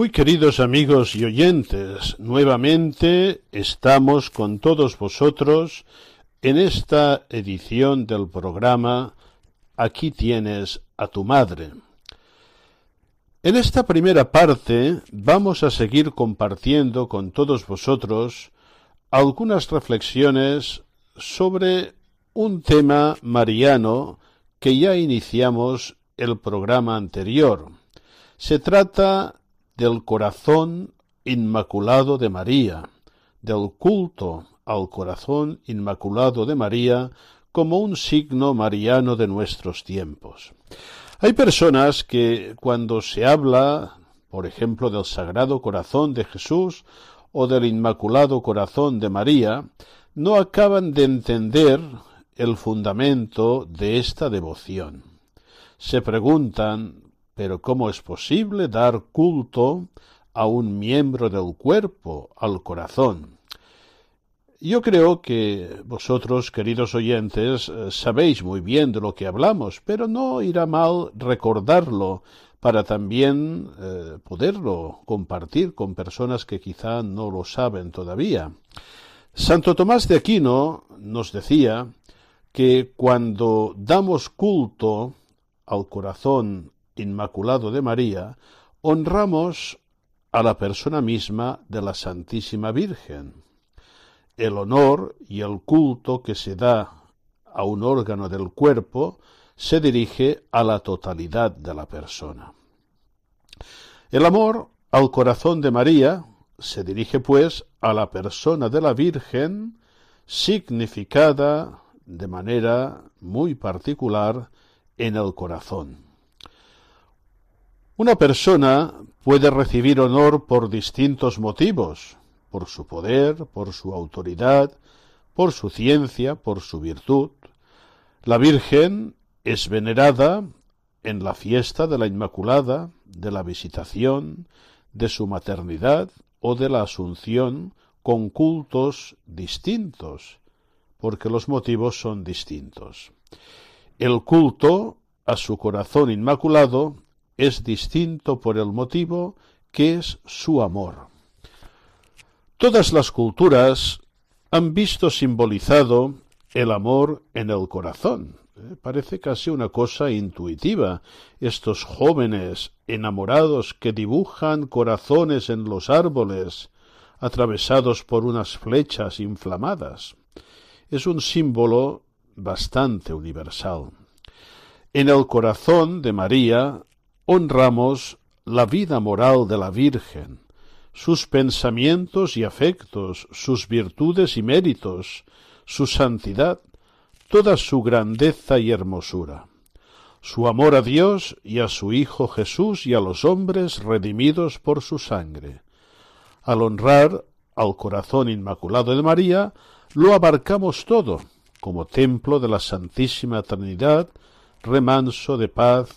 Muy queridos amigos y oyentes, nuevamente estamos con todos vosotros en esta edición del programa Aquí tienes a tu madre. En esta primera parte vamos a seguir compartiendo con todos vosotros algunas reflexiones sobre un tema mariano que ya iniciamos el programa anterior. Se trata del corazón inmaculado de María, del culto al corazón inmaculado de María como un signo mariano de nuestros tiempos. Hay personas que cuando se habla, por ejemplo, del Sagrado Corazón de Jesús o del Inmaculado Corazón de María, no acaban de entender el fundamento de esta devoción. Se preguntan, pero ¿cómo es posible dar culto a un miembro del cuerpo, al corazón? Yo creo que vosotros, queridos oyentes, eh, sabéis muy bien de lo que hablamos, pero no irá mal recordarlo para también eh, poderlo compartir con personas que quizá no lo saben todavía. Santo Tomás de Aquino nos decía que cuando damos culto al corazón inmaculado de María, honramos a la persona misma de la Santísima Virgen el honor y el culto que se da a un órgano del cuerpo se dirige a la totalidad de la persona. El amor al corazón de María se dirige pues a la persona de la Virgen significada de manera muy particular en el corazón. Una persona puede recibir honor por distintos motivos, por su poder, por su autoridad, por su ciencia, por su virtud. La Virgen es venerada en la fiesta de la Inmaculada, de la Visitación, de su maternidad o de la Asunción con cultos distintos, porque los motivos son distintos. El culto a su corazón inmaculado es distinto por el motivo que es su amor. Todas las culturas han visto simbolizado el amor en el corazón. ¿eh? Parece casi una cosa intuitiva. Estos jóvenes enamorados que dibujan corazones en los árboles, atravesados por unas flechas inflamadas. Es un símbolo bastante universal. En el corazón de María honramos la vida moral de la Virgen, sus pensamientos y afectos, sus virtudes y méritos, su santidad, toda su grandeza y hermosura, su amor a Dios y a su Hijo Jesús y a los hombres redimidos por su sangre. Al honrar al corazón inmaculado de María, lo abarcamos todo, como templo de la Santísima Trinidad, remanso de paz,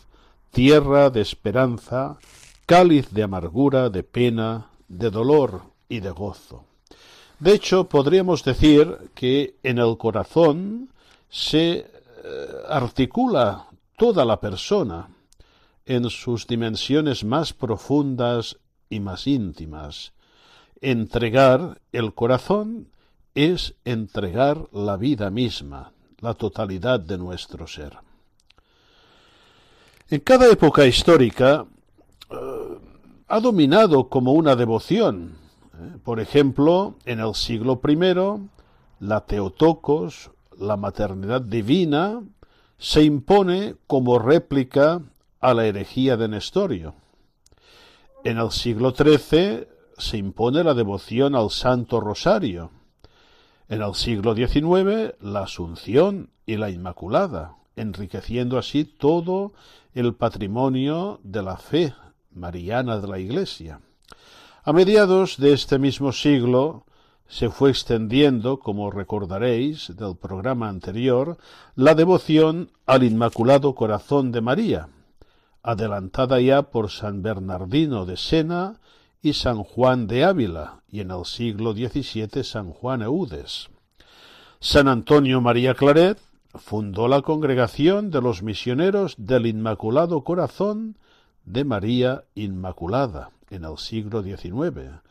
tierra de esperanza, cáliz de amargura, de pena, de dolor y de gozo. De hecho, podríamos decir que en el corazón se eh, articula toda la persona en sus dimensiones más profundas y más íntimas. Entregar el corazón es entregar la vida misma, la totalidad de nuestro ser. En cada época histórica ha dominado como una devoción Por ejemplo, en el siglo I, la Teotocos, la maternidad divina, se impone como réplica a la herejía de Nestorio. En el siglo XIII se impone la devoción al Santo Rosario. En el siglo XIX la Asunción y la Inmaculada, enriqueciendo así todo el patrimonio de la fe mariana de la Iglesia. A mediados de este mismo siglo se fue extendiendo, como recordaréis del programa anterior, la devoción al Inmaculado Corazón de María, adelantada ya por San Bernardino de Sena y San Juan de Ávila, y en el siglo XVII San Juan Eudes. San Antonio María Claret fundó la congregación de los misioneros del Inmaculado Corazón de María Inmaculada en el siglo XIX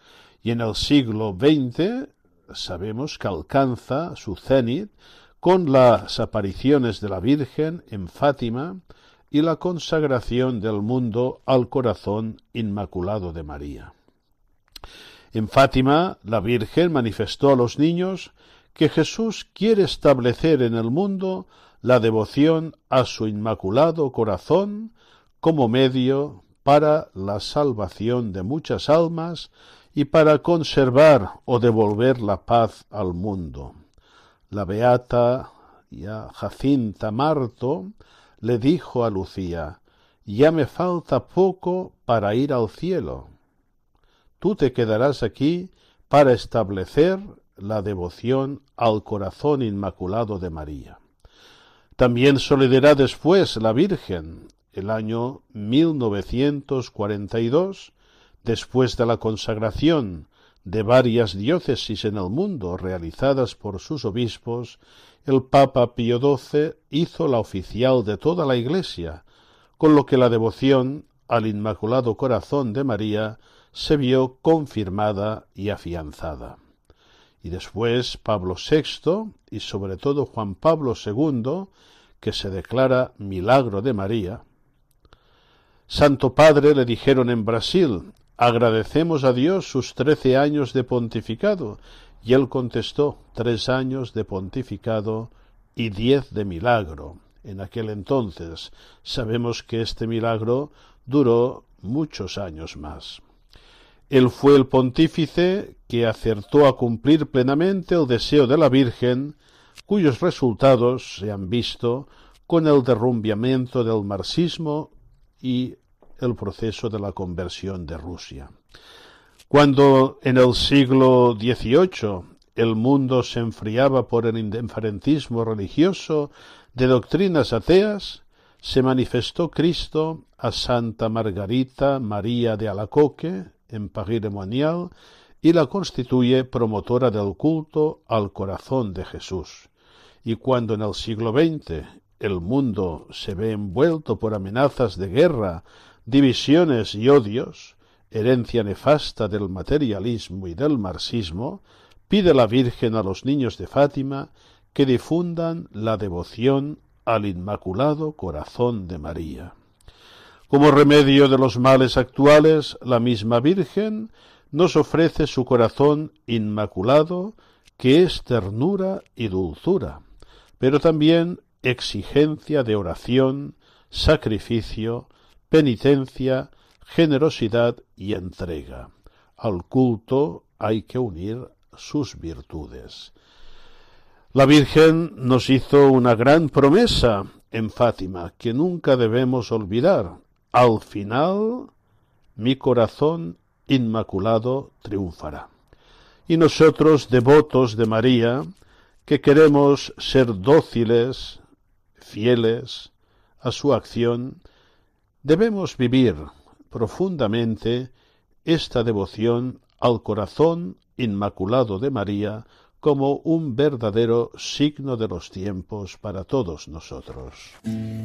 y en el siglo XX sabemos que alcanza su cenit con las apariciones de la Virgen en Fátima y la consagración del mundo al corazón inmaculado de María. En Fátima, la Virgen manifestó a los niños que Jesús quiere establecer en el mundo la devoción a su inmaculado corazón como medio para la salvación de muchas almas y para conservar o devolver la paz al mundo. La beata ya Jacinta Marto le dijo a Lucía Ya me falta poco para ir al cielo. Tú te quedarás aquí para establecer la devoción al corazón inmaculado de María. También solidará después la Virgen, el año 1942, después de la consagración de varias diócesis en el mundo realizadas por sus obispos, el Papa Pío XII hizo la oficial de toda la Iglesia, con lo que la devoción al Inmaculado Corazón de María se vio confirmada y afianzada y después Pablo VI y sobre todo Juan Pablo II, que se declara milagro de María. Santo Padre le dijeron en Brasil, agradecemos a Dios sus trece años de pontificado, y él contestó, tres años de pontificado y diez de milagro. En aquel entonces sabemos que este milagro duró muchos años más. Él fue el pontífice que acertó a cumplir plenamente el deseo de la Virgen, cuyos resultados se han visto con el derrumbamiento del marxismo y el proceso de la conversión de Rusia. Cuando en el siglo XVIII el mundo se enfriaba por el indiferentismo religioso de doctrinas ateas, se manifestó Cristo a Santa Margarita María de Alacoque, en y la constituye promotora del culto al corazón de Jesús. Y cuando en el siglo XX el mundo se ve envuelto por amenazas de guerra, divisiones y odios, herencia nefasta del materialismo y del marxismo, pide la Virgen a los niños de Fátima que difundan la devoción al Inmaculado Corazón de María. Como remedio de los males actuales, la misma Virgen nos ofrece su corazón inmaculado, que es ternura y dulzura, pero también exigencia de oración, sacrificio, penitencia, generosidad y entrega. Al culto hay que unir sus virtudes. La Virgen nos hizo una gran promesa en Fátima que nunca debemos olvidar, al final mi corazón inmaculado triunfará. Y nosotros, devotos de María, que queremos ser dóciles, fieles a su acción, debemos vivir profundamente esta devoción al corazón inmaculado de María como un verdadero signo de los tiempos para todos nosotros.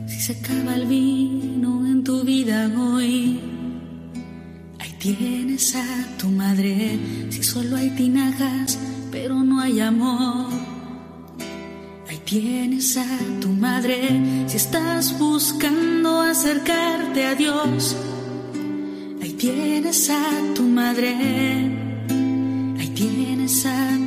Si se acaba el vino en tu vida hoy, ahí tienes a tu madre. Si solo hay tinajas, pero no hay amor. Ahí tienes a tu madre. Si estás buscando acercarte a Dios, ahí tienes a tu madre tienes a tu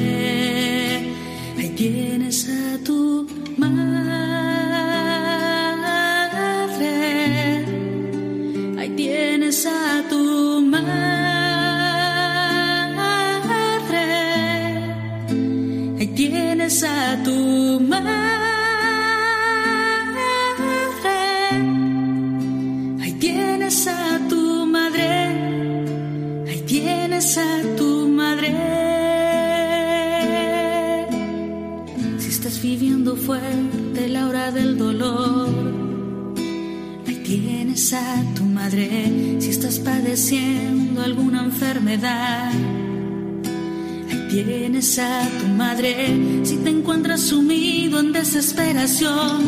en desesperación,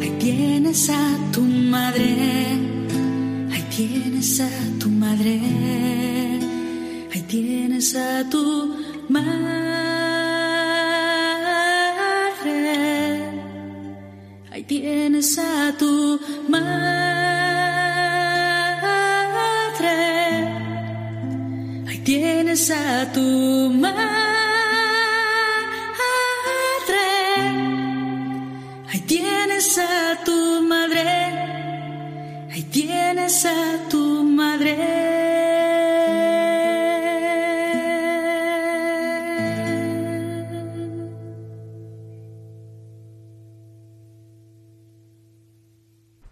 Ahí tienes a tu madre, ahí tienes a tu madre, ahí tienes a tu madre, ahí tienes a tu madre, ahí tienes a tu madre. A tu madre.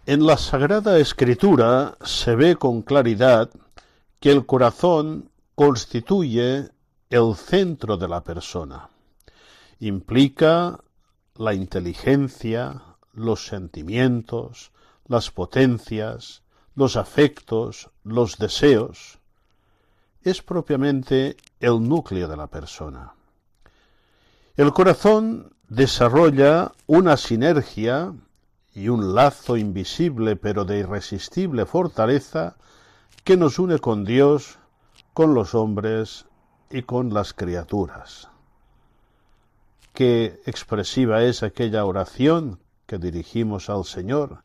En la Sagrada Escritura se ve con claridad que el corazón constituye el centro de la persona. Implica la inteligencia, los sentimientos, las potencias, los afectos, los deseos. Es propiamente el núcleo de la persona. El corazón desarrolla una sinergia y un lazo invisible pero de irresistible fortaleza que nos une con Dios, con los hombres y con las criaturas. Qué expresiva es aquella oración que dirigimos al Señor.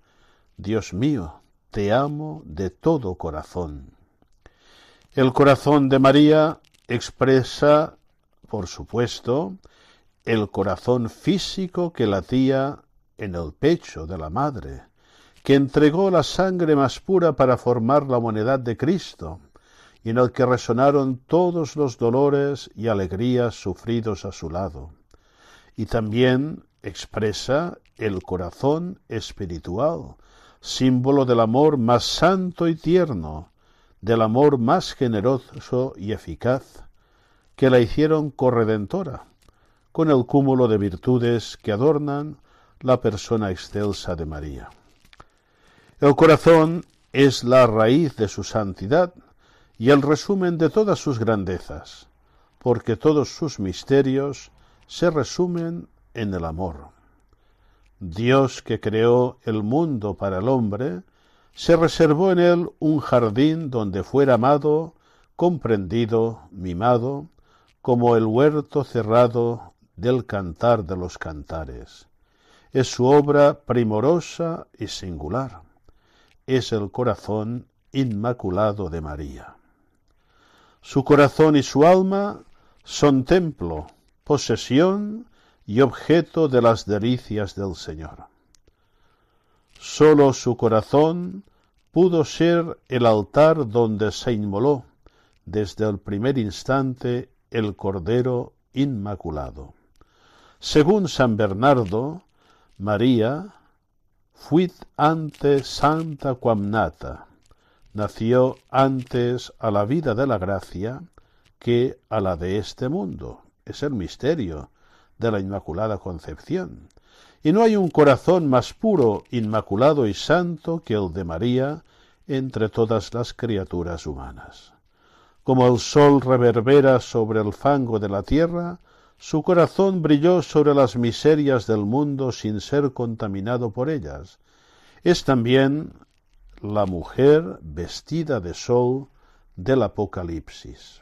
Dios mío, te amo de todo corazón. El corazón de María expresa, por supuesto, el corazón físico que latía en el pecho de la madre, que entregó la sangre más pura para formar la humanidad de Cristo, y en el que resonaron todos los dolores y alegrías sufridos a su lado. Y también expresa el corazón espiritual, símbolo del amor más santo y tierno, del amor más generoso y eficaz, que la hicieron corredentora, con el cúmulo de virtudes que adornan la persona excelsa de María. El corazón es la raíz de su santidad y el resumen de todas sus grandezas, porque todos sus misterios se resumen en el amor. Dios que creó el mundo para el hombre, se reservó en él un jardín donde fuera amado, comprendido, mimado, como el huerto cerrado del cantar de los cantares. Es su obra primorosa y singular. Es el corazón inmaculado de María. Su corazón y su alma son templo, posesión y objeto de las delicias del Señor. Sólo su corazón pudo ser el altar donde se inmoló desde el primer instante el Cordero Inmaculado. Según San Bernardo, María fuit antes santa quam nata, nació antes a la vida de la gracia que a la de este mundo. Es el misterio de la Inmaculada Concepción. Y no hay un corazón más puro, inmaculado y santo que el de María entre todas las criaturas humanas. Como el sol reverbera sobre el fango de la tierra, su corazón brilló sobre las miserias del mundo sin ser contaminado por ellas. Es también la mujer vestida de sol del Apocalipsis.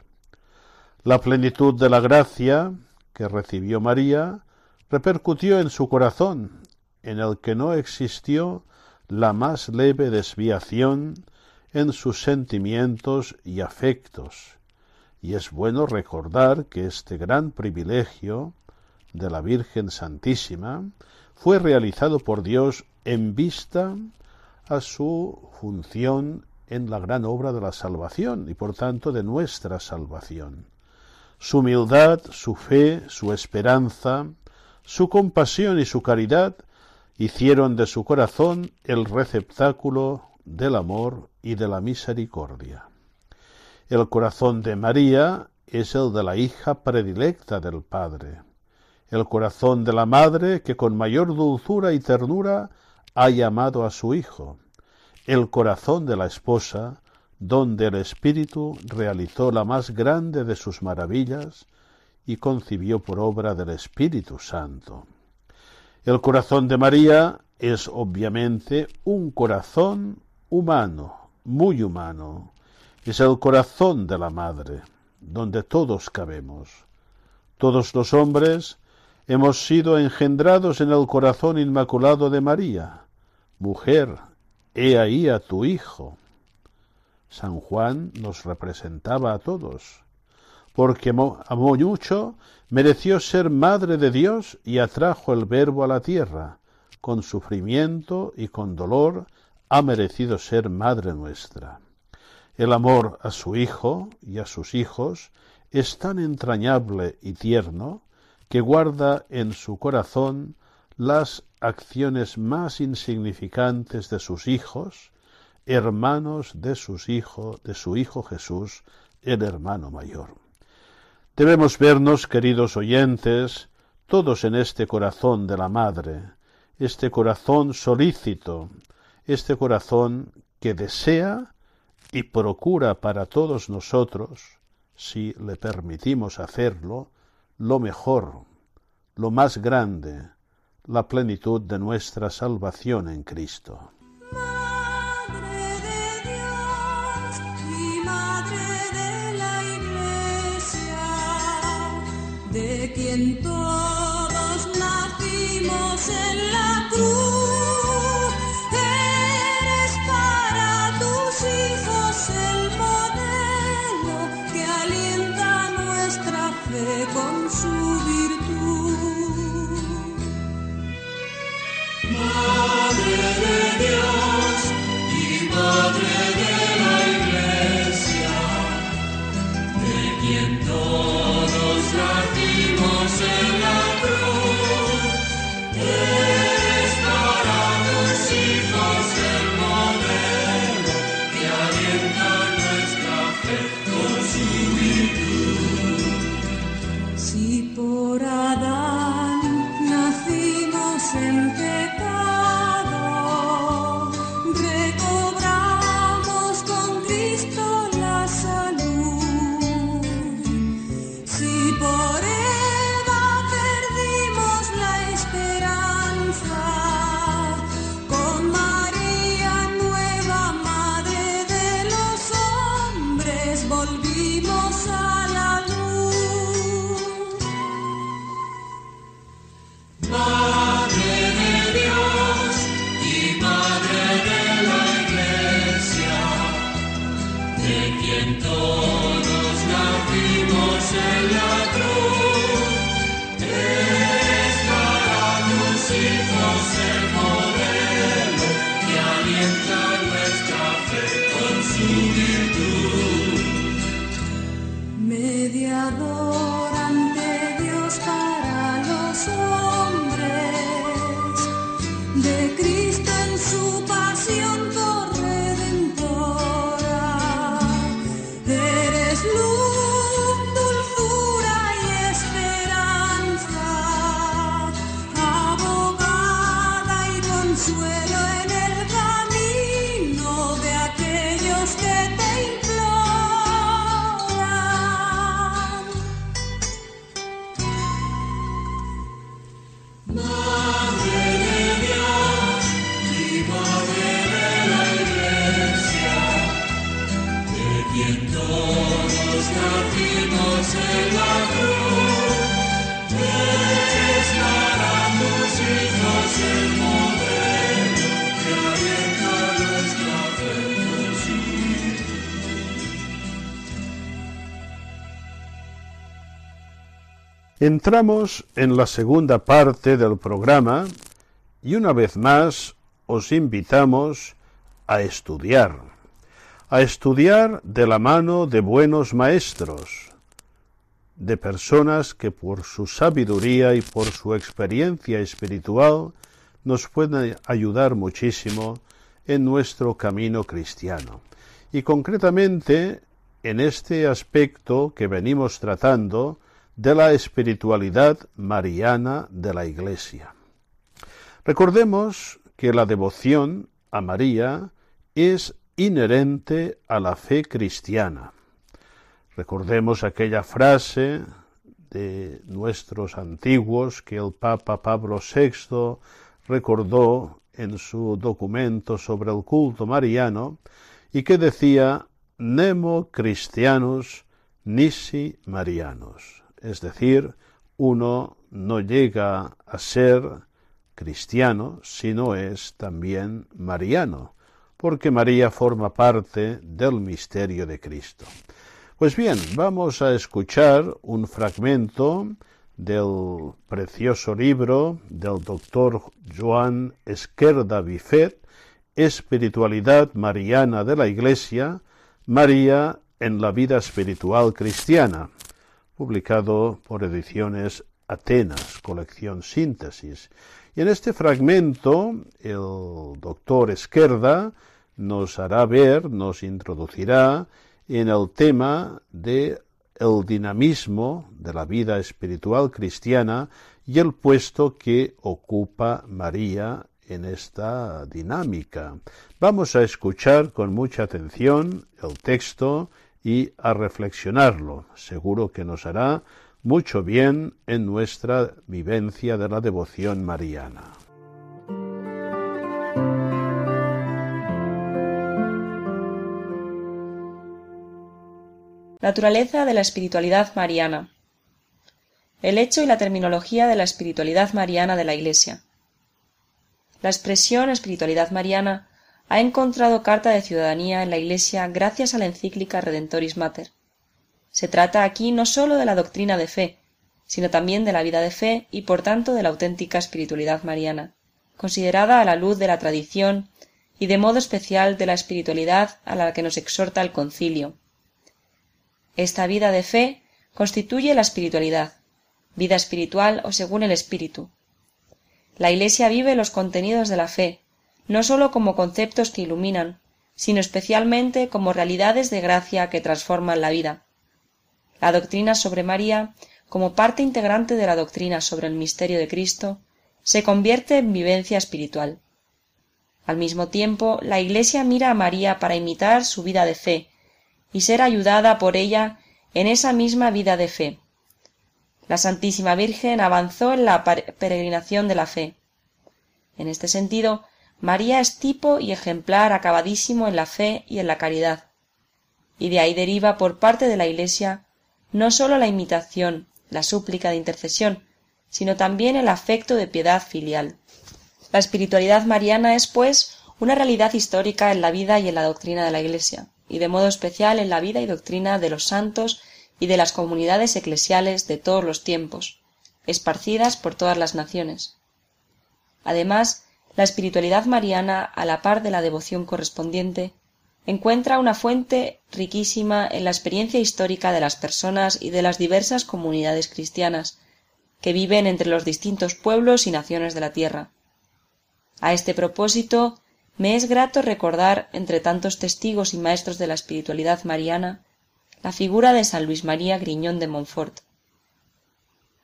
La plenitud de la gracia que recibió María repercutió en su corazón, en el que no existió la más leve desviación en sus sentimientos y afectos, y es bueno recordar que este gran privilegio de la Virgen Santísima fue realizado por Dios en vista a su función en la gran obra de la salvación y por tanto de nuestra salvación. Su humildad, su fe, su esperanza, su compasión y su caridad hicieron de su corazón el receptáculo del amor y de la misericordia. El corazón de María es el de la hija predilecta del Padre, el corazón de la madre que con mayor dulzura y ternura ha llamado a su hijo, el corazón de la esposa, donde el Espíritu realizó la más grande de sus maravillas y concibió por obra del Espíritu Santo. El corazón de María es obviamente un corazón humano, muy humano. Es el corazón de la Madre, donde todos cabemos. Todos los hombres hemos sido engendrados en el corazón inmaculado de María. Mujer, he ahí a tu Hijo. San Juan nos representaba a todos porque amó mucho, mereció ser madre de Dios y atrajo el Verbo a la tierra. Con sufrimiento y con dolor ha merecido ser madre nuestra. El amor a su Hijo y a sus hijos es tan entrañable y tierno que guarda en su corazón las acciones más insignificantes de sus hijos, hermanos de sus hijos, de su Hijo Jesús, el hermano mayor. Debemos vernos, queridos oyentes, todos en este corazón de la Madre, este corazón solícito, este corazón que desea y procura para todos nosotros, si le permitimos hacerlo, lo mejor, lo más grande, la plenitud de nuestra salvación en Cristo. Todos nacimos en la cruz. Eres para tus hijos el modelo que alienta nuestra fe con su virtud. Madre de Dios y Madre de la Iglesia, de quien Entramos en la segunda parte del programa y una vez más os invitamos a estudiar, a estudiar de la mano de buenos maestros, de personas que por su sabiduría y por su experiencia espiritual nos pueden ayudar muchísimo en nuestro camino cristiano. Y concretamente en este aspecto que venimos tratando de la espiritualidad mariana de la Iglesia. Recordemos que la devoción a María es inherente a la fe cristiana. Recordemos aquella frase de nuestros antiguos que el Papa Pablo VI recordó en su documento sobre el culto mariano y que decía Nemo Christianus nisi Marianus es decir, uno no llega a ser cristiano si no es también mariano, porque María forma parte del misterio de Cristo. Pues bien, vamos a escuchar un fragmento del precioso libro del doctor Joan Esquerda Bifet, Espiritualidad Mariana de la Iglesia, María en la vida espiritual cristiana, publicado por Ediciones Atenas, colección Síntesis. Y en este fragmento el doctor Esquerda nos hará ver, nos introducirá en el tema de el dinamismo de la vida espiritual cristiana y el puesto que ocupa María en esta dinámica. Vamos a escuchar con mucha atención el texto y a reflexionarlo. Seguro que nos hará mucho bien en nuestra vivencia de la devoción mariana. Naturaleza de la espiritualidad mariana. El hecho y la terminología de la espiritualidad mariana de la Iglesia. La expresión espiritualidad mariana ha encontrado carta de ciudadanía en la Iglesia gracias a la encíclica Redentoris Mater. Se trata aquí no sólo de la doctrina de fe, sino también de la vida de fe y por tanto de la auténtica espiritualidad mariana, considerada a la luz de la tradición y de modo especial de la espiritualidad a la que nos exhorta el concilio. Esta vida de fe constituye la espiritualidad, vida espiritual o según el espíritu. La Iglesia vive los contenidos de la fe, no sólo como conceptos que iluminan, sino especialmente como realidades de gracia que transforman la vida. La doctrina sobre María, como parte integrante de la doctrina sobre el misterio de Cristo, se convierte en vivencia espiritual. Al mismo tiempo, la Iglesia mira a María para imitar su vida de fe y ser ayudada por ella en esa misma vida de fe. La Santísima Virgen avanzó en la peregrinación de la fe. En este sentido, María es tipo y ejemplar acabadísimo en la fe y en la caridad. Y de ahí deriva por parte de la Iglesia no sólo la imitación, la súplica de intercesión, sino también el afecto de piedad filial. La espiritualidad mariana es, pues, una realidad histórica en la vida y en la doctrina de la Iglesia, y de modo especial en la vida y doctrina de los santos y de las comunidades eclesiales de todos los tiempos, esparcidas por todas las naciones. Además, la espiritualidad mariana, a la par de la devoción correspondiente, encuentra una fuente riquísima en la experiencia histórica de las personas y de las diversas comunidades cristianas, que viven entre los distintos pueblos y naciones de la tierra. A este propósito, me es grato recordar, entre tantos testigos y maestros de la espiritualidad mariana, la figura de San Luis María Griñón de Montfort.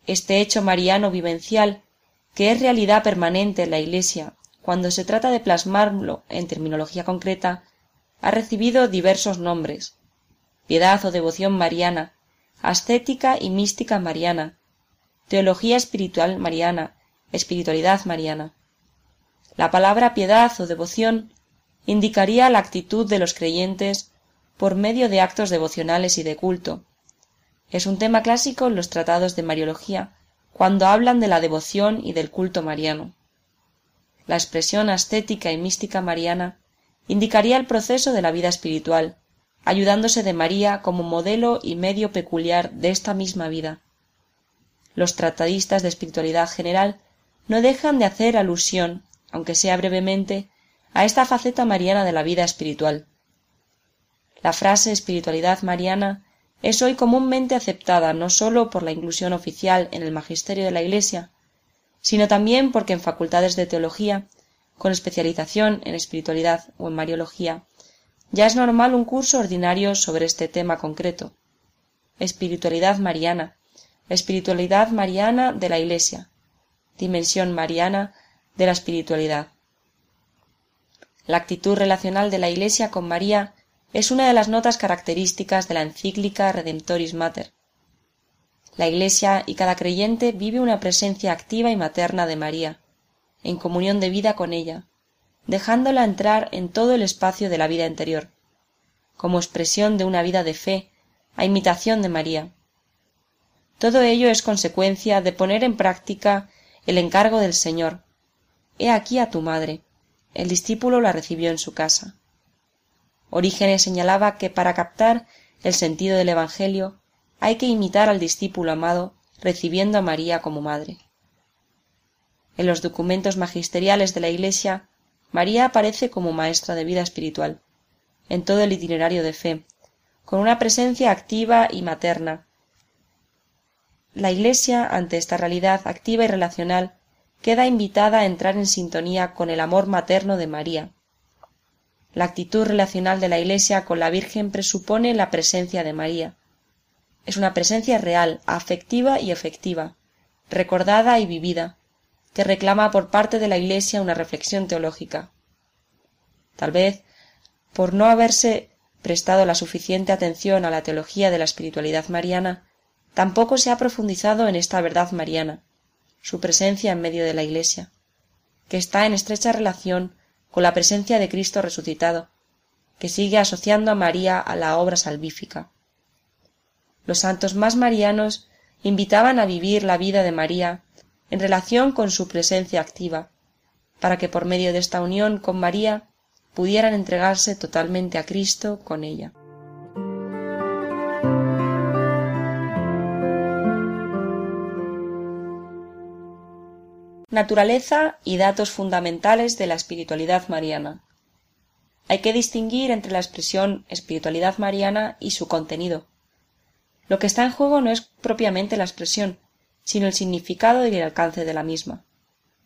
Este hecho mariano vivencial, que es realidad permanente en la Iglesia cuando se trata de plasmarlo en terminología concreta, ha recibido diversos nombres piedad o devoción mariana, ascética y mística mariana, teología espiritual mariana, espiritualidad mariana. La palabra piedad o devoción indicaría la actitud de los creyentes por medio de actos devocionales y de culto. Es un tema clásico en los tratados de Mariología, cuando hablan de la devoción y del culto mariano. La expresión ascética y mística mariana indicaría el proceso de la vida espiritual, ayudándose de María como modelo y medio peculiar de esta misma vida. Los tratadistas de espiritualidad general no dejan de hacer alusión, aunque sea brevemente, a esta faceta mariana de la vida espiritual. La frase espiritualidad mariana es hoy comúnmente aceptada no sólo por la inclusión oficial en el magisterio de la Iglesia, sino también porque en facultades de teología, con especialización en espiritualidad o en mariología, ya es normal un curso ordinario sobre este tema concreto. Espiritualidad mariana, espiritualidad mariana de la Iglesia, dimensión mariana de la espiritualidad. La actitud relacional de la Iglesia con María es una de las notas características de la encíclica Redemptoris Mater. La Iglesia y cada creyente vive una presencia activa y materna de María, en comunión de vida con ella, dejándola entrar en todo el espacio de la vida interior, como expresión de una vida de fe, a imitación de María. Todo ello es consecuencia de poner en práctica el encargo del Señor. He aquí a tu madre. El discípulo la recibió en su casa. Orígenes señalaba que para captar el sentido del Evangelio hay que imitar al discípulo amado recibiendo a María como madre. En los documentos magisteriales de la Iglesia María aparece como maestra de vida espiritual, en todo el itinerario de fe, con una presencia activa y materna. La Iglesia, ante esta realidad activa y relacional, queda invitada a entrar en sintonía con el amor materno de María. La actitud relacional de la Iglesia con la Virgen presupone la presencia de María. Es una presencia real, afectiva y efectiva, recordada y vivida, que reclama por parte de la Iglesia una reflexión teológica. Tal vez, por no haberse prestado la suficiente atención a la teología de la espiritualidad mariana, tampoco se ha profundizado en esta verdad mariana, su presencia en medio de la Iglesia, que está en estrecha relación con la presencia de Cristo resucitado, que sigue asociando a María a la obra salvífica. Los santos más marianos invitaban a vivir la vida de María en relación con su presencia activa, para que por medio de esta unión con María pudieran entregarse totalmente a Cristo con ella. Naturaleza y datos fundamentales de la espiritualidad mariana. Hay que distinguir entre la expresión espiritualidad mariana y su contenido. Lo que está en juego no es propiamente la expresión, sino el significado y el alcance de la misma.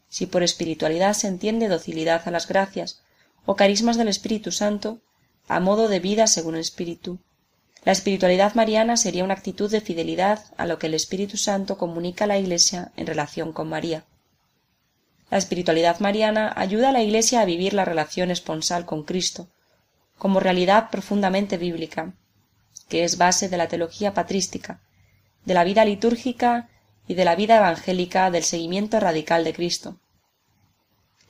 Si por espiritualidad se entiende docilidad a las gracias o carismas del Espíritu Santo, a modo de vida según el Espíritu, la espiritualidad mariana sería una actitud de fidelidad a lo que el Espíritu Santo comunica a la Iglesia en relación con María. La espiritualidad mariana ayuda a la Iglesia a vivir la relación esponsal con Cristo, como realidad profundamente bíblica, que es base de la teología patrística, de la vida litúrgica y de la vida evangélica del seguimiento radical de Cristo.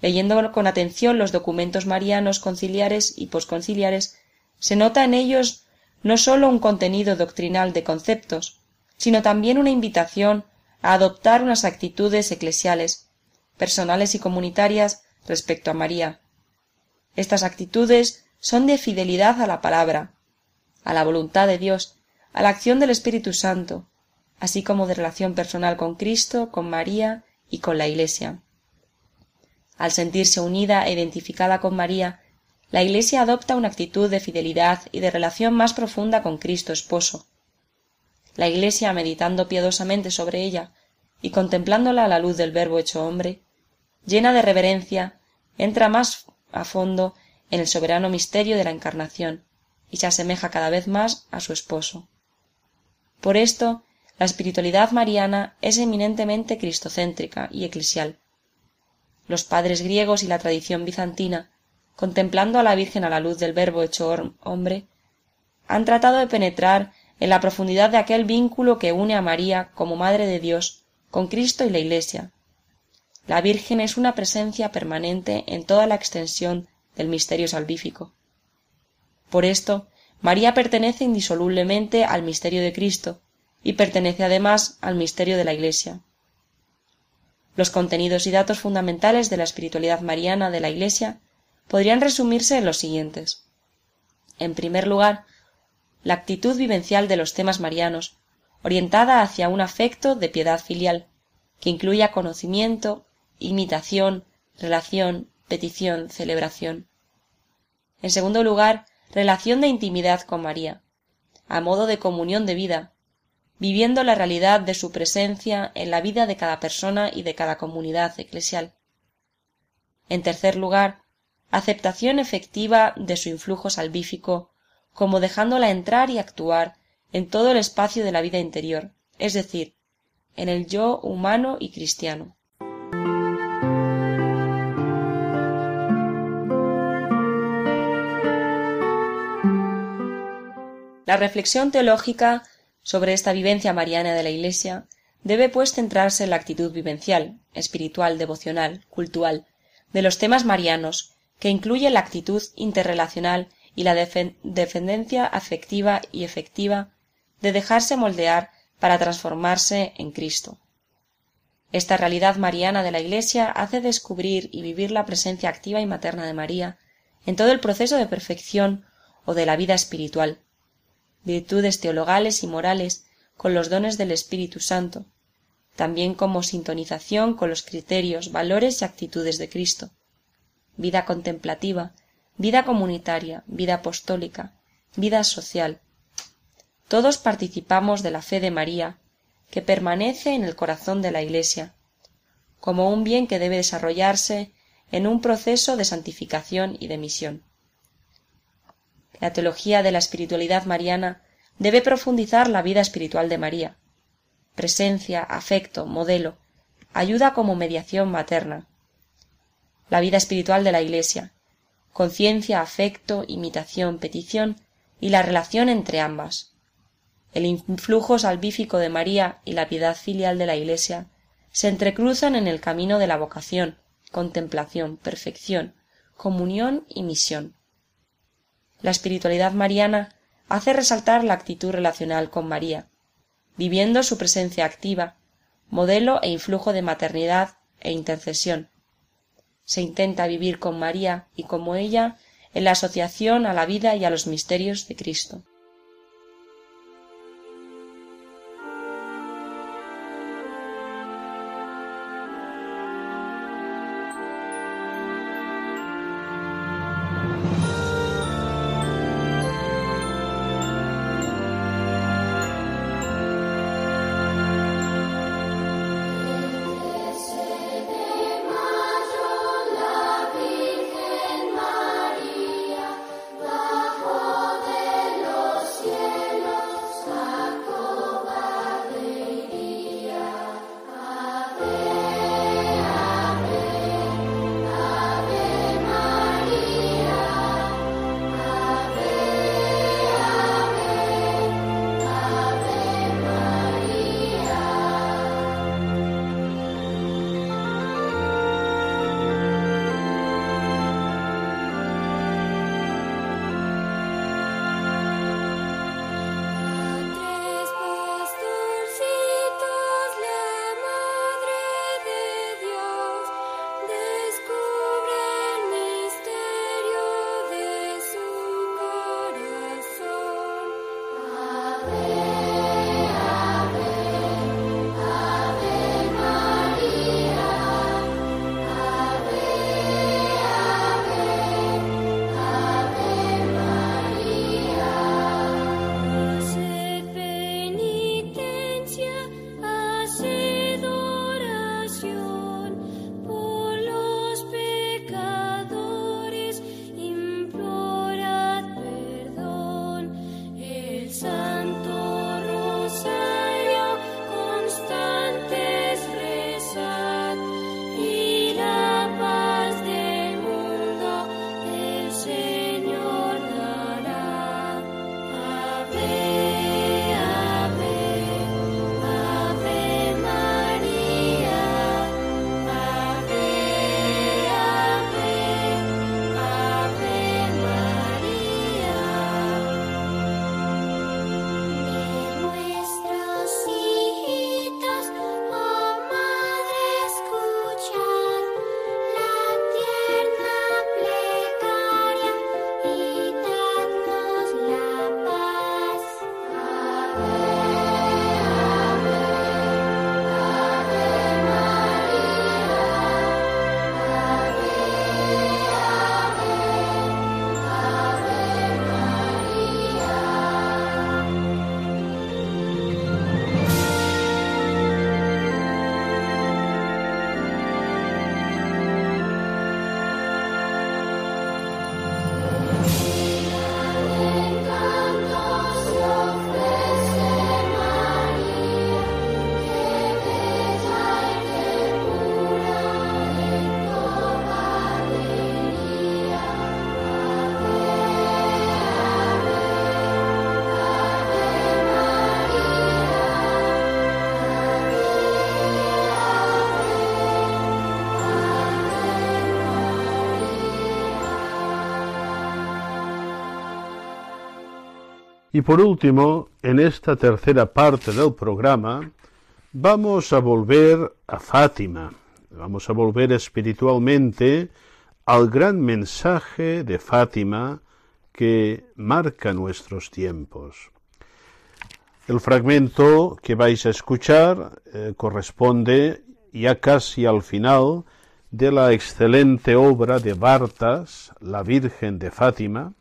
Leyendo con atención los documentos marianos conciliares y posconciliares, se nota en ellos no sólo un contenido doctrinal de conceptos, sino también una invitación a adoptar unas actitudes eclesiales, personales y comunitarias respecto a María. Estas actitudes son de fidelidad a la palabra, a la voluntad de Dios, a la acción del Espíritu Santo, así como de relación personal con Cristo, con María y con la Iglesia. Al sentirse unida e identificada con María, la Iglesia adopta una actitud de fidelidad y de relación más profunda con Cristo esposo. La Iglesia, meditando piadosamente sobre ella, y contemplándola a la luz del Verbo hecho hombre, llena de reverencia, entra más a fondo en el soberano misterio de la encarnación y se asemeja cada vez más a su esposo. Por esto, la espiritualidad mariana es eminentemente cristocéntrica y eclesial. Los padres griegos y la tradición bizantina, contemplando a la Virgen a la luz del Verbo hecho hombre, han tratado de penetrar en la profundidad de aquel vínculo que une a María como Madre de Dios con Cristo y la Iglesia. La Virgen es una presencia permanente en toda la extensión del misterio salvífico. Por esto, María pertenece indisolublemente al misterio de Cristo y pertenece además al misterio de la Iglesia. Los contenidos y datos fundamentales de la espiritualidad mariana de la Iglesia podrían resumirse en los siguientes. En primer lugar, la actitud vivencial de los temas marianos, orientada hacia un afecto de piedad filial, que incluya conocimiento, imitación, relación, petición, celebración. En segundo lugar, relación de intimidad con María, a modo de comunión de vida, viviendo la realidad de su presencia en la vida de cada persona y de cada comunidad eclesial. En tercer lugar, aceptación efectiva de su influjo salvífico como dejándola entrar y actuar en todo el espacio de la vida interior, es decir, en el yo humano y cristiano. La reflexión teológica sobre esta vivencia mariana de la Iglesia debe pues centrarse en la actitud vivencial, espiritual, devocional, cultural, de los temas marianos, que incluye la actitud interrelacional y la dependencia afectiva y efectiva de dejarse moldear para transformarse en Cristo. Esta realidad mariana de la Iglesia hace descubrir y vivir la presencia activa y materna de María en todo el proceso de perfección o de la vida espiritual, virtudes teologales y morales con los dones del Espíritu Santo, también como sintonización con los criterios, valores y actitudes de Cristo, vida contemplativa, vida comunitaria, vida apostólica, vida social. Todos participamos de la fe de María, que permanece en el corazón de la Iglesia, como un bien que debe desarrollarse en un proceso de santificación y de misión. La teología de la espiritualidad mariana debe profundizar la vida espiritual de María. Presencia, afecto, modelo, ayuda como mediación materna. La vida espiritual de la Iglesia, conciencia, afecto, imitación, petición y la relación entre ambas. El influjo salvífico de María y la piedad filial de la Iglesia se entrecruzan en el camino de la vocación, contemplación, perfección, comunión y misión. La espiritualidad mariana hace resaltar la actitud relacional con María, viviendo su presencia activa, modelo e influjo de maternidad e intercesión, se intenta vivir con María y como ella en la asociación a la vida y a los misterios de Cristo. Y por último, en esta tercera parte del programa, vamos a volver a Fátima, vamos a volver espiritualmente al gran mensaje de Fátima que marca nuestros tiempos. El fragmento que vais a escuchar eh, corresponde ya casi al final de la excelente obra de Bartas, La Virgen de Fátima,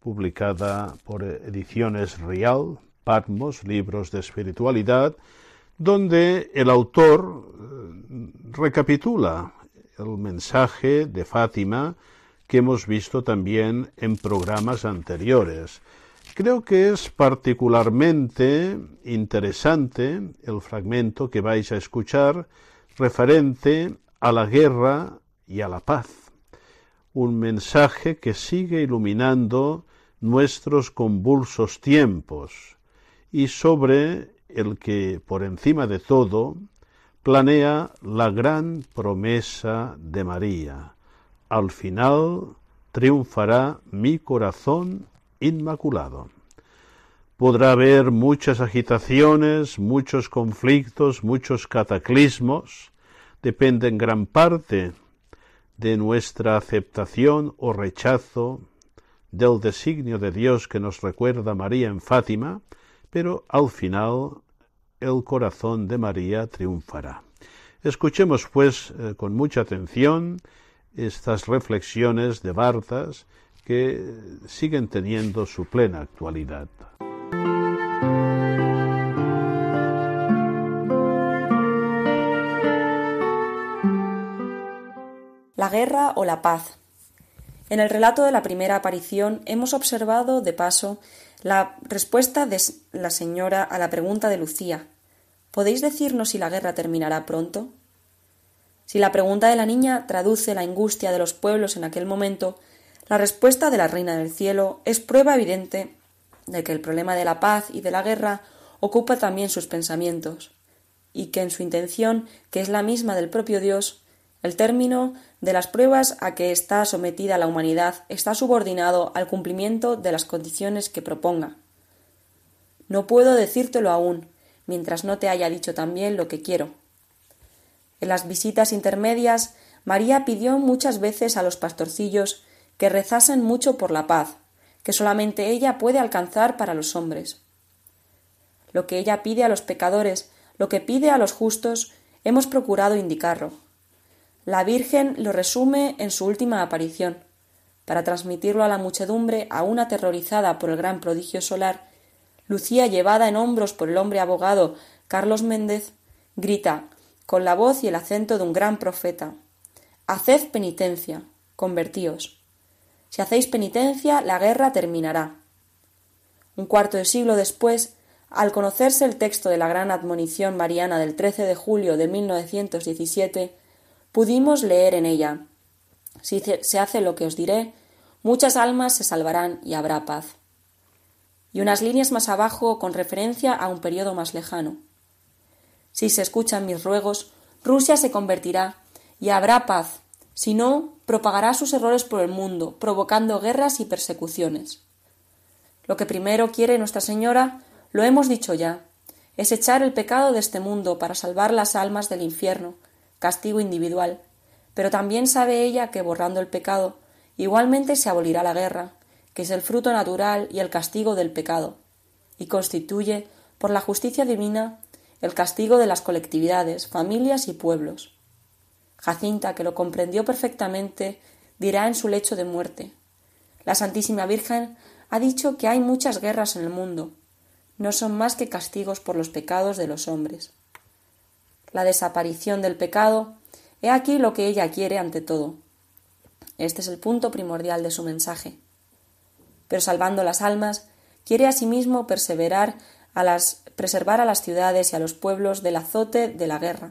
publicada por Ediciones Real, Patmos, Libros de Espiritualidad, donde el autor eh, recapitula el mensaje de Fátima que hemos visto también en programas anteriores. Creo que es particularmente interesante el fragmento que vais a escuchar referente a la guerra y a la paz. Un mensaje que sigue iluminando nuestros convulsos tiempos y sobre el que, por encima de todo, planea la gran promesa de María. Al final triunfará mi corazón inmaculado. Podrá haber muchas agitaciones, muchos conflictos, muchos cataclismos, depende en gran parte de nuestra aceptación o rechazo del designio de Dios que nos recuerda María en Fátima, pero al final el corazón de María triunfará. Escuchemos, pues, eh, con mucha atención estas reflexiones de Bartas que siguen teniendo su plena actualidad. Guerra o la paz. En el relato de la primera aparición hemos observado, de paso, la respuesta de la señora a la pregunta de Lucía. ¿Podéis decirnos si la guerra terminará pronto? Si la pregunta de la niña traduce la angustia de los pueblos en aquel momento, la respuesta de la Reina del Cielo es prueba evidente de que el problema de la paz y de la guerra ocupa también sus pensamientos, y que en su intención, que es la misma del propio Dios, el término de las pruebas a que está sometida la humanidad está subordinado al cumplimiento de las condiciones que proponga. No puedo decírtelo aún, mientras no te haya dicho también lo que quiero. En las visitas intermedias, María pidió muchas veces a los pastorcillos que rezasen mucho por la paz, que solamente ella puede alcanzar para los hombres. Lo que ella pide a los pecadores, lo que pide a los justos, hemos procurado indicarlo. La Virgen lo resume en su última aparición, para transmitirlo a la muchedumbre aún aterrorizada por el gran prodigio solar, Lucía, llevada en hombros por el hombre abogado Carlos Méndez, grita, con la voz y el acento de un gran profeta Haced penitencia, convertíos. Si hacéis penitencia, la guerra terminará. Un cuarto de siglo después, al conocerse el texto de la gran admonición mariana del 13 de julio de 1917, pudimos leer en ella Si se hace lo que os diré, muchas almas se salvarán y habrá paz. Y unas líneas más abajo con referencia a un periodo más lejano. Si se escuchan mis ruegos, Rusia se convertirá y habrá paz, si no, propagará sus errores por el mundo, provocando guerras y persecuciones. Lo que primero quiere Nuestra Señora, lo hemos dicho ya, es echar el pecado de este mundo para salvar las almas del infierno, castigo individual, pero también sabe ella que borrando el pecado, igualmente se abolirá la guerra, que es el fruto natural y el castigo del pecado, y constituye, por la justicia divina, el castigo de las colectividades, familias y pueblos. Jacinta, que lo comprendió perfectamente, dirá en su lecho de muerte La Santísima Virgen ha dicho que hay muchas guerras en el mundo. No son más que castigos por los pecados de los hombres. La desaparición del pecado, he aquí lo que ella quiere ante todo. Este es el punto primordial de su mensaje. Pero salvando las almas, quiere asimismo perseverar a las, preservar a las ciudades y a los pueblos del azote de la guerra,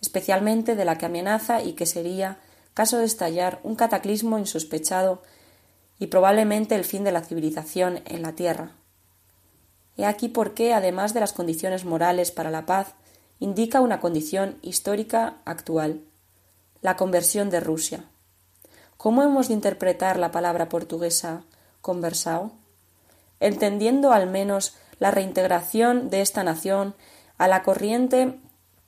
especialmente de la que amenaza y que sería, caso de estallar, un cataclismo insospechado y probablemente el fin de la civilización en la tierra. He aquí por qué, además de las condiciones morales para la paz, indica una condición histórica actual, la conversión de Rusia. ¿Cómo hemos de interpretar la palabra portuguesa conversao? entendiendo al menos la reintegración de esta nación a la corriente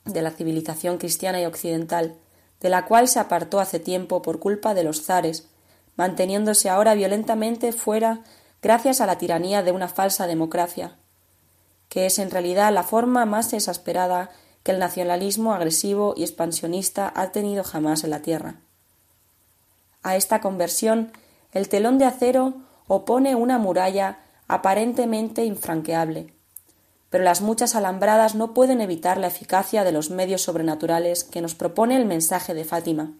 de la civilización cristiana y occidental, de la cual se apartó hace tiempo por culpa de los zares, manteniéndose ahora violentamente fuera gracias a la tiranía de una falsa democracia, que es en realidad la forma más exasperada que el nacionalismo agresivo y expansionista ha tenido jamás en la tierra. A esta conversión el telón de acero opone una muralla aparentemente infranqueable, pero las muchas alambradas no pueden evitar la eficacia de los medios sobrenaturales que nos propone el mensaje de Fátima.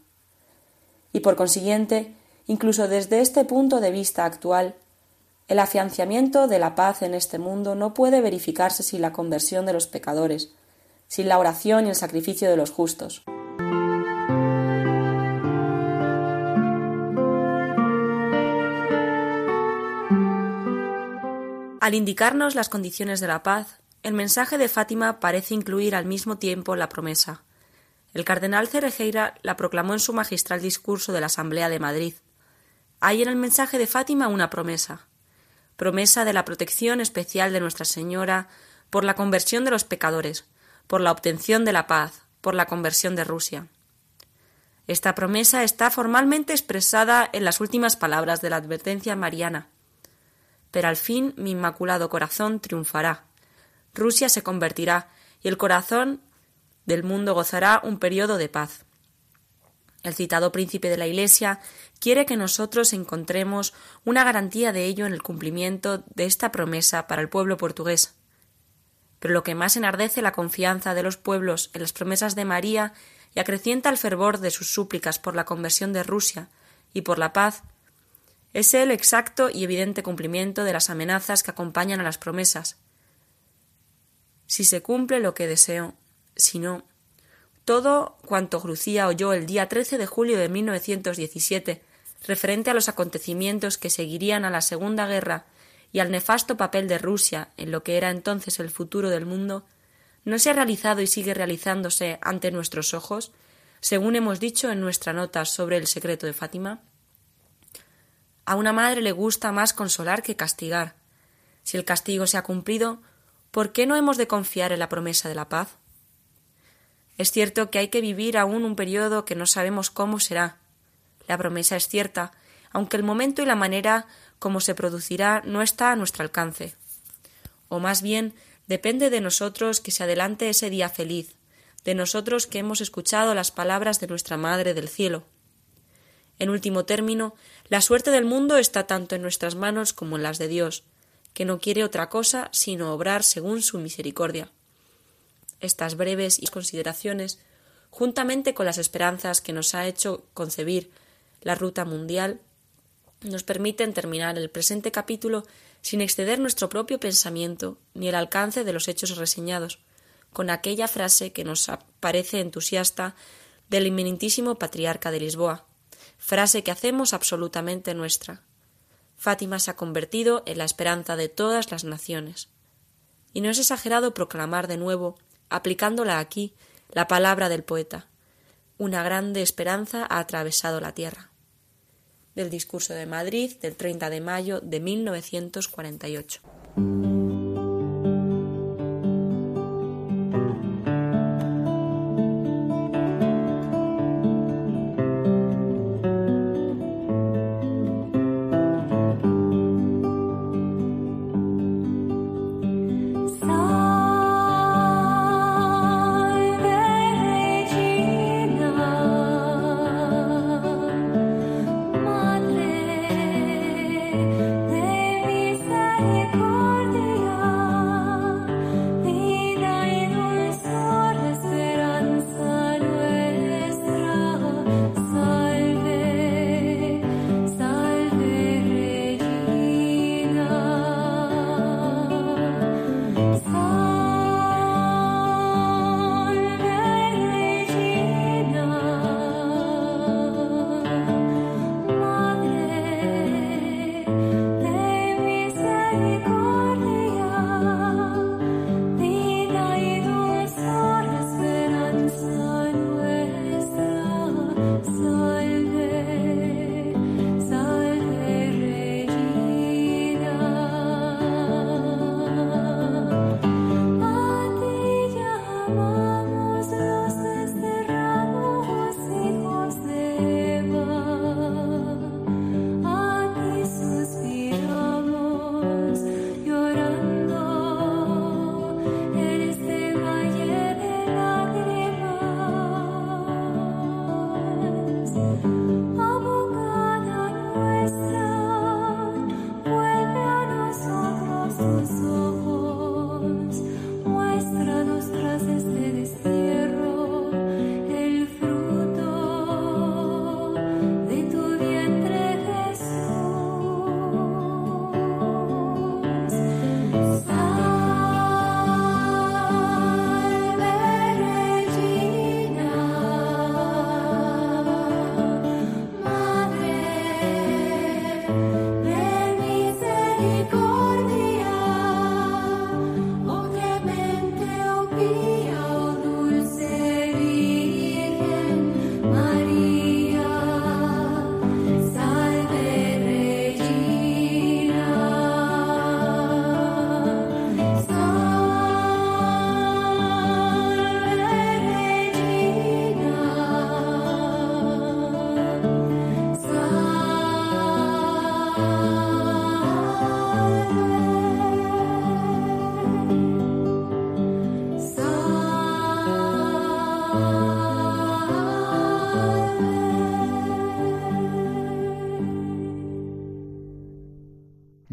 Y por consiguiente, incluso desde este punto de vista actual, el afianciamiento de la paz en este mundo no puede verificarse sin la conversión de los pecadores, sin la oración y el sacrificio de los justos. Al indicarnos las condiciones de la paz, el mensaje de Fátima parece incluir al mismo tiempo la promesa. El cardenal Cerejeira la proclamó en su magistral discurso de la Asamblea de Madrid. Hay en el mensaje de Fátima una promesa, promesa de la protección especial de Nuestra Señora por la conversión de los pecadores, por la obtención de la paz, por la conversión de Rusia. Esta promesa está formalmente expresada en las últimas palabras de la advertencia mariana pero al fin mi inmaculado corazón triunfará. Rusia se convertirá y el corazón del mundo gozará un periodo de paz. El citado príncipe de la Iglesia quiere que nosotros encontremos una garantía de ello en el cumplimiento de esta promesa para el pueblo portugués. Pero lo que más enardece la confianza de los pueblos en las promesas de María y acrecienta el fervor de sus súplicas por la conversión de Rusia y por la paz es el exacto y evidente cumplimiento de las amenazas que acompañan a las promesas. Si se cumple lo que deseo, si no, todo cuanto Grucía oyó el día 13 de julio de 1917 referente a los acontecimientos que seguirían a la Segunda Guerra y al nefasto papel de Rusia en lo que era entonces el futuro del mundo, no se ha realizado y sigue realizándose ante nuestros ojos, según hemos dicho en nuestra nota sobre el secreto de Fátima? A una madre le gusta más consolar que castigar. Si el castigo se ha cumplido, ¿por qué no hemos de confiar en la promesa de la paz? Es cierto que hay que vivir aún un periodo que no sabemos cómo será. La promesa es cierta, aunque el momento y la manera como se producirá no está a nuestro alcance. O más bien depende de nosotros que se adelante ese día feliz, de nosotros que hemos escuchado las palabras de nuestra Madre del Cielo. En último término, la suerte del mundo está tanto en nuestras manos como en las de Dios, que no quiere otra cosa sino obrar según su misericordia. Estas breves consideraciones, juntamente con las esperanzas que nos ha hecho concebir la ruta mundial, nos permiten terminar el presente capítulo sin exceder nuestro propio pensamiento ni el alcance de los hechos reseñados, con aquella frase que nos parece entusiasta del inminentísimo patriarca de Lisboa, frase que hacemos absolutamente nuestra. Fátima se ha convertido en la esperanza de todas las naciones. Y no es exagerado proclamar de nuevo, aplicándola aquí, la palabra del poeta. Una grande esperanza ha atravesado la tierra. Del discurso de Madrid del 30 de mayo de 1948.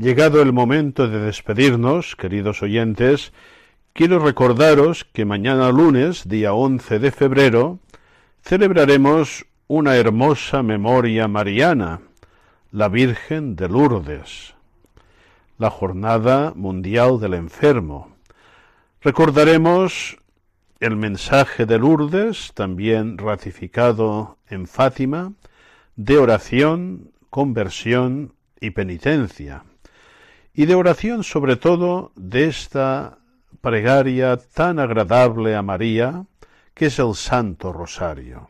Llegado el momento de despedirnos, queridos oyentes, quiero recordaros que mañana lunes, día 11 de febrero, celebraremos una hermosa memoria mariana, la Virgen de Lourdes, la Jornada Mundial del Enfermo. Recordaremos el mensaje de Lourdes, también ratificado en Fátima, de oración, conversión y penitencia, y de oración sobre todo de esta pregaria tan agradable a María, que es el Santo Rosario.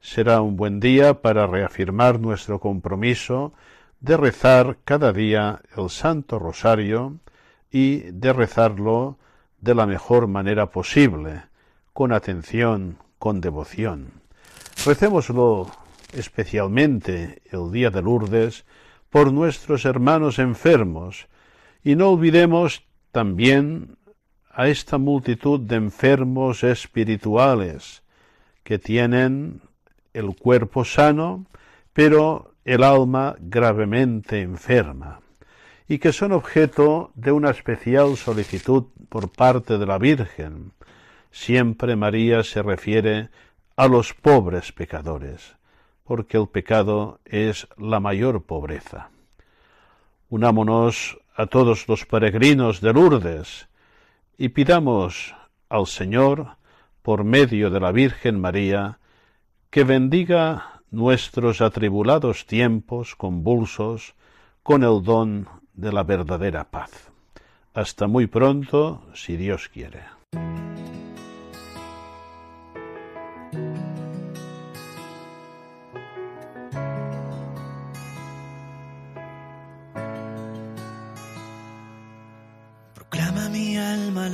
Será un buen día para reafirmar nuestro compromiso de rezar cada día el Santo Rosario y de rezarlo de la mejor manera posible, con atención, con devoción. Recémoslo especialmente el día de Lourdes por nuestros hermanos enfermos y no olvidemos también a esta multitud de enfermos espirituales que tienen el cuerpo sano, pero el alma gravemente enferma, y que son objeto de una especial solicitud por parte de la Virgen. Siempre María se refiere a los pobres pecadores, porque el pecado es la mayor pobreza. Unámonos a todos los peregrinos de Lourdes y pidamos al Señor, por medio de la Virgen María, que bendiga nuestros atribulados tiempos convulsos con el don de la verdadera paz. Hasta muy pronto, si Dios quiere.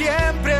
siempre.